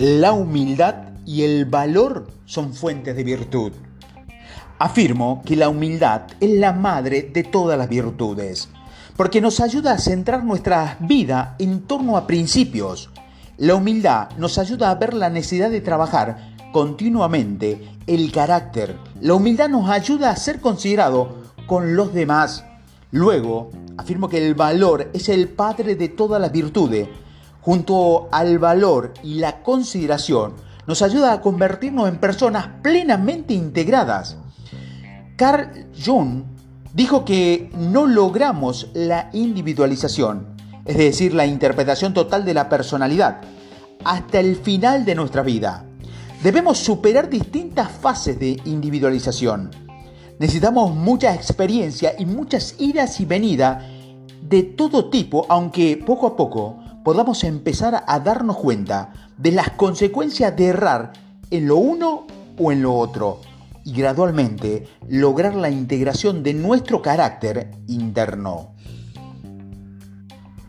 La humildad y el valor son fuentes de virtud. Afirmo que la humildad es la madre de todas las virtudes, porque nos ayuda a centrar nuestra vida en torno a principios. La humildad nos ayuda a ver la necesidad de trabajar continuamente el carácter. La humildad nos ayuda a ser considerado con los demás. Luego, afirmo que el valor es el padre de todas las virtudes. Junto al valor y la consideración, nos ayuda a convertirnos en personas plenamente integradas. Carl Jung dijo que no logramos la individualización, es decir, la interpretación total de la personalidad, hasta el final de nuestra vida. Debemos superar distintas fases de individualización. Necesitamos mucha experiencia y muchas idas y venidas de todo tipo, aunque poco a poco podamos empezar a darnos cuenta de las consecuencias de errar en lo uno o en lo otro y gradualmente lograr la integración de nuestro carácter interno.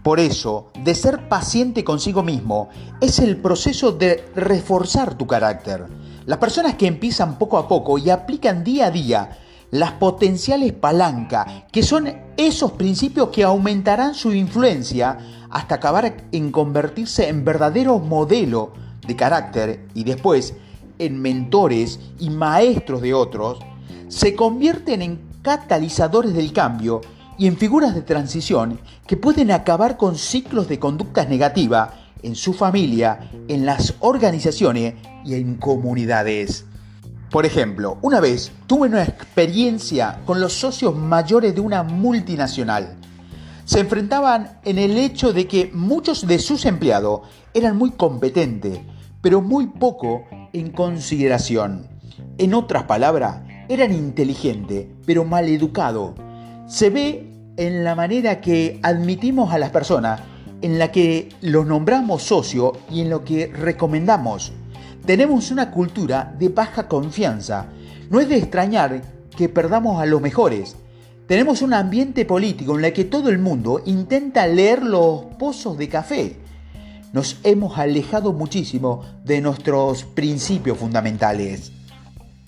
Por eso, de ser paciente consigo mismo es el proceso de reforzar tu carácter. Las personas que empiezan poco a poco y aplican día a día las potenciales palancas, que son esos principios que aumentarán su influencia hasta acabar en convertirse en verdadero modelo de carácter y después en mentores y maestros de otros, se convierten en catalizadores del cambio y en figuras de transición que pueden acabar con ciclos de conductas negativas en su familia, en las organizaciones y en comunidades. Por ejemplo, una vez tuve una experiencia con los socios mayores de una multinacional. Se enfrentaban en el hecho de que muchos de sus empleados eran muy competentes, pero muy poco en consideración. En otras palabras, eran inteligentes, pero mal educados. Se ve en la manera que admitimos a las personas, en la que los nombramos socio y en lo que recomendamos. Tenemos una cultura de baja confianza. No es de extrañar que perdamos a los mejores. Tenemos un ambiente político en el que todo el mundo intenta leer los pozos de café nos hemos alejado muchísimo de nuestros principios fundamentales.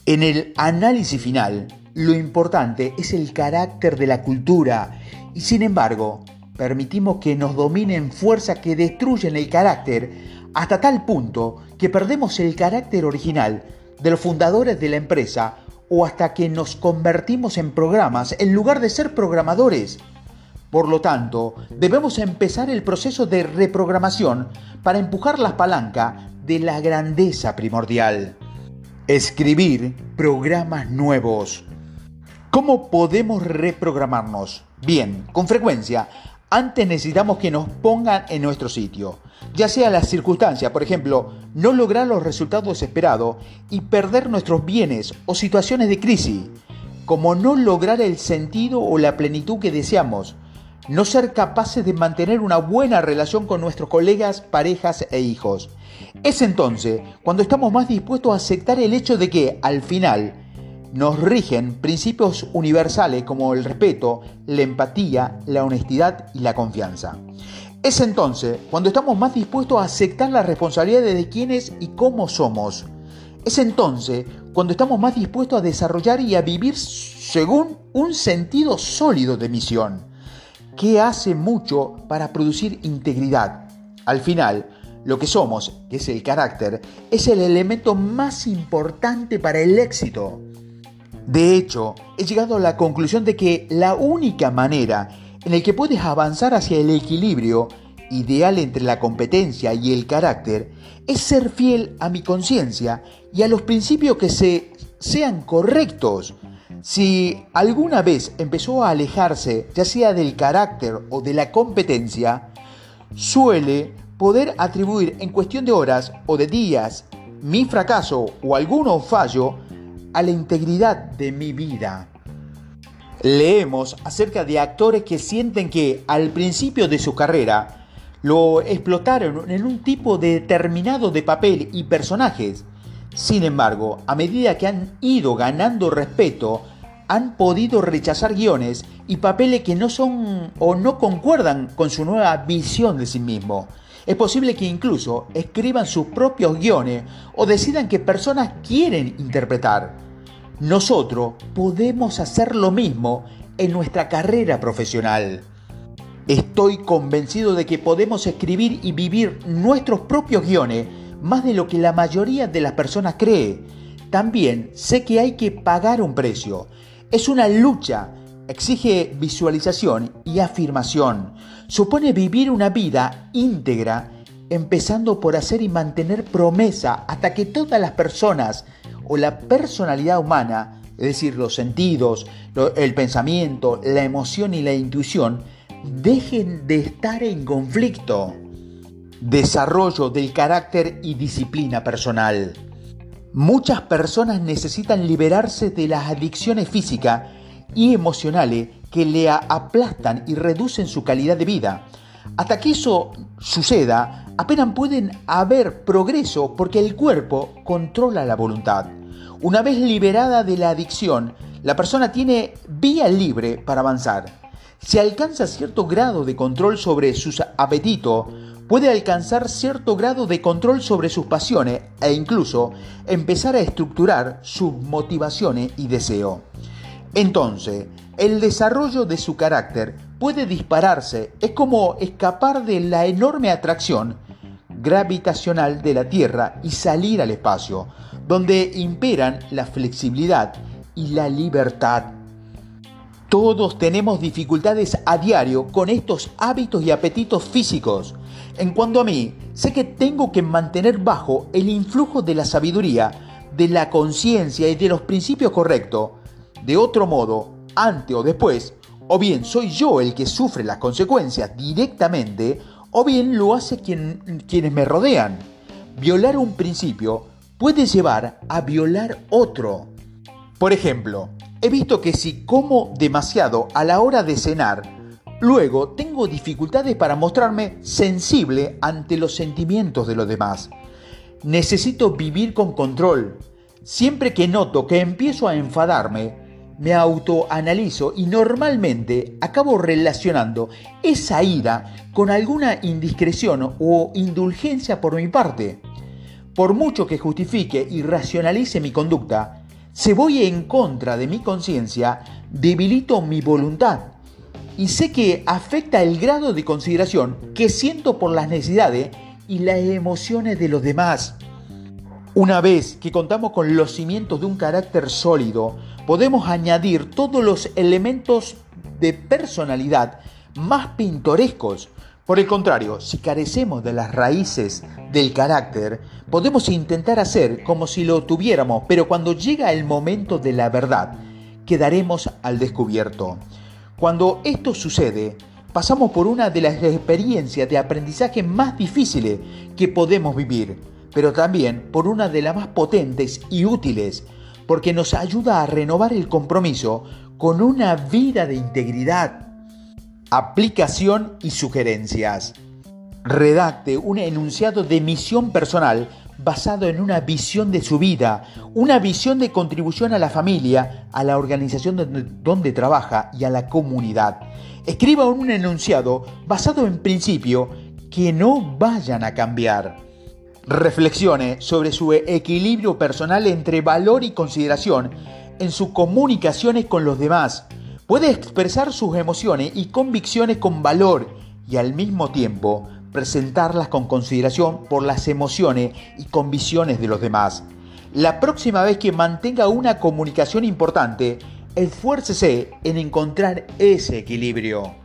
En el análisis final, lo importante es el carácter de la cultura y sin embargo, permitimos que nos dominen fuerzas que destruyen el carácter hasta tal punto que perdemos el carácter original de los fundadores de la empresa o hasta que nos convertimos en programas en lugar de ser programadores. Por lo tanto, debemos empezar el proceso de reprogramación para empujar la palanca de la grandeza primordial. Escribir programas nuevos. ¿Cómo podemos reprogramarnos? Bien, con frecuencia, antes necesitamos que nos pongan en nuestro sitio, ya sea la circunstancia, por ejemplo, no lograr los resultados esperados y perder nuestros bienes o situaciones de crisis, como no lograr el sentido o la plenitud que deseamos, no ser capaces de mantener una buena relación con nuestros colegas, parejas e hijos. Es entonces cuando estamos más dispuestos a aceptar el hecho de que, al final, nos rigen principios universales como el respeto, la empatía, la honestidad y la confianza. Es entonces cuando estamos más dispuestos a aceptar las responsabilidades de quiénes y cómo somos. Es entonces cuando estamos más dispuestos a desarrollar y a vivir según un sentido sólido de misión que hace mucho para producir integridad. Al final, lo que somos, que es el carácter, es el elemento más importante para el éxito. De hecho, he llegado a la conclusión de que la única manera en la que puedes avanzar hacia el equilibrio ideal entre la competencia y el carácter es ser fiel a mi conciencia y a los principios que se, sean correctos. Si alguna vez empezó a alejarse, ya sea del carácter o de la competencia, suele poder atribuir en cuestión de horas o de días mi fracaso o alguno fallo a la integridad de mi vida. Leemos acerca de actores que sienten que al principio de su carrera lo explotaron en un tipo determinado de papel y personajes. Sin embargo, a medida que han ido ganando respeto, han podido rechazar guiones y papeles que no son o no concuerdan con su nueva visión de sí mismo. Es posible que incluso escriban sus propios guiones o decidan qué personas quieren interpretar. Nosotros podemos hacer lo mismo en nuestra carrera profesional. Estoy convencido de que podemos escribir y vivir nuestros propios guiones más de lo que la mayoría de las personas cree. También sé que hay que pagar un precio. Es una lucha, exige visualización y afirmación. Supone vivir una vida íntegra, empezando por hacer y mantener promesa hasta que todas las personas o la personalidad humana, es decir, los sentidos, el pensamiento, la emoción y la intuición, dejen de estar en conflicto. Desarrollo del carácter y disciplina personal. Muchas personas necesitan liberarse de las adicciones físicas y emocionales que le aplastan y reducen su calidad de vida. Hasta que eso suceda, apenas pueden haber progreso porque el cuerpo controla la voluntad. Una vez liberada de la adicción, la persona tiene vía libre para avanzar. Si alcanza cierto grado de control sobre sus apetitos, puede alcanzar cierto grado de control sobre sus pasiones e incluso empezar a estructurar sus motivaciones y deseos. Entonces, el desarrollo de su carácter puede dispararse, es como escapar de la enorme atracción gravitacional de la Tierra y salir al espacio, donde imperan la flexibilidad y la libertad. Todos tenemos dificultades a diario con estos hábitos y apetitos físicos. En cuanto a mí, sé que tengo que mantener bajo el influjo de la sabiduría, de la conciencia y de los principios correctos. De otro modo, antes o después, o bien soy yo el que sufre las consecuencias directamente, o bien lo hace quienes me rodean. Violar un principio puede llevar a violar otro. Por ejemplo, he visto que si como demasiado a la hora de cenar, luego tengo dificultades para mostrarme sensible ante los sentimientos de los demás. Necesito vivir con control. Siempre que noto que empiezo a enfadarme, me autoanalizo y normalmente acabo relacionando esa ira con alguna indiscreción o indulgencia por mi parte. Por mucho que justifique y racionalice mi conducta, si voy en contra de mi conciencia, debilito mi voluntad y sé que afecta el grado de consideración que siento por las necesidades y las emociones de los demás. Una vez que contamos con los cimientos de un carácter sólido, podemos añadir todos los elementos de personalidad más pintorescos. Por el contrario, si carecemos de las raíces del carácter, podemos intentar hacer como si lo tuviéramos, pero cuando llega el momento de la verdad, quedaremos al descubierto. Cuando esto sucede, pasamos por una de las experiencias de aprendizaje más difíciles que podemos vivir pero también por una de las más potentes y útiles, porque nos ayuda a renovar el compromiso con una vida de integridad. Aplicación y sugerencias. Redacte un enunciado de misión personal basado en una visión de su vida, una visión de contribución a la familia, a la organización donde, trabaja y a la comunidad. Escriba un enunciado basado en principios que no vayan a cambiar. Reflexione sobre su equilibrio personal entre valor y consideración en sus comunicaciones con los demás. Puede expresar sus emociones y convicciones con valor y al mismo tiempo presentarlas con consideración por las emociones y convicciones de los demás. La próxima vez que mantenga una comunicación importante, esfuércese en encontrar ese equilibrio.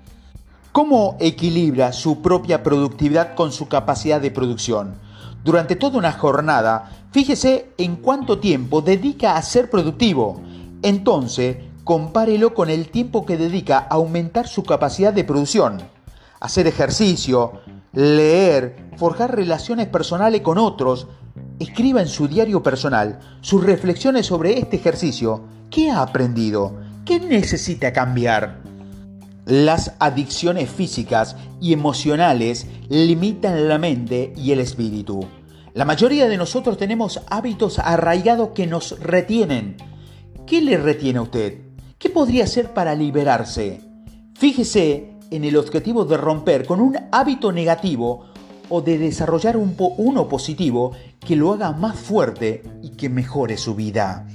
¿Cómo equilibra su propia productividad con su capacidad de producción? Durante toda una jornada, fíjese en cuánto tiempo dedica a ser productivo. Entonces, compárelo con el tiempo que dedica a aumentar su capacidad de producción. Hacer ejercicio, leer, forjar relaciones personales con otros. Escriba en su diario personal sus reflexiones sobre este ejercicio. ¿Qué ha aprendido? ¿Qué necesita cambiar? Las adicciones físicas y emocionales limitan la mente y el espíritu. La mayoría de nosotros tenemos hábitos arraigados que nos retienen. ¿Qué le retiene a usted? ¿Qué podría hacer para liberarse? Fíjese en el objetivo de romper con un hábito negativo o de desarrollar un uno positivo que lo haga más fuerte y que mejore su vida.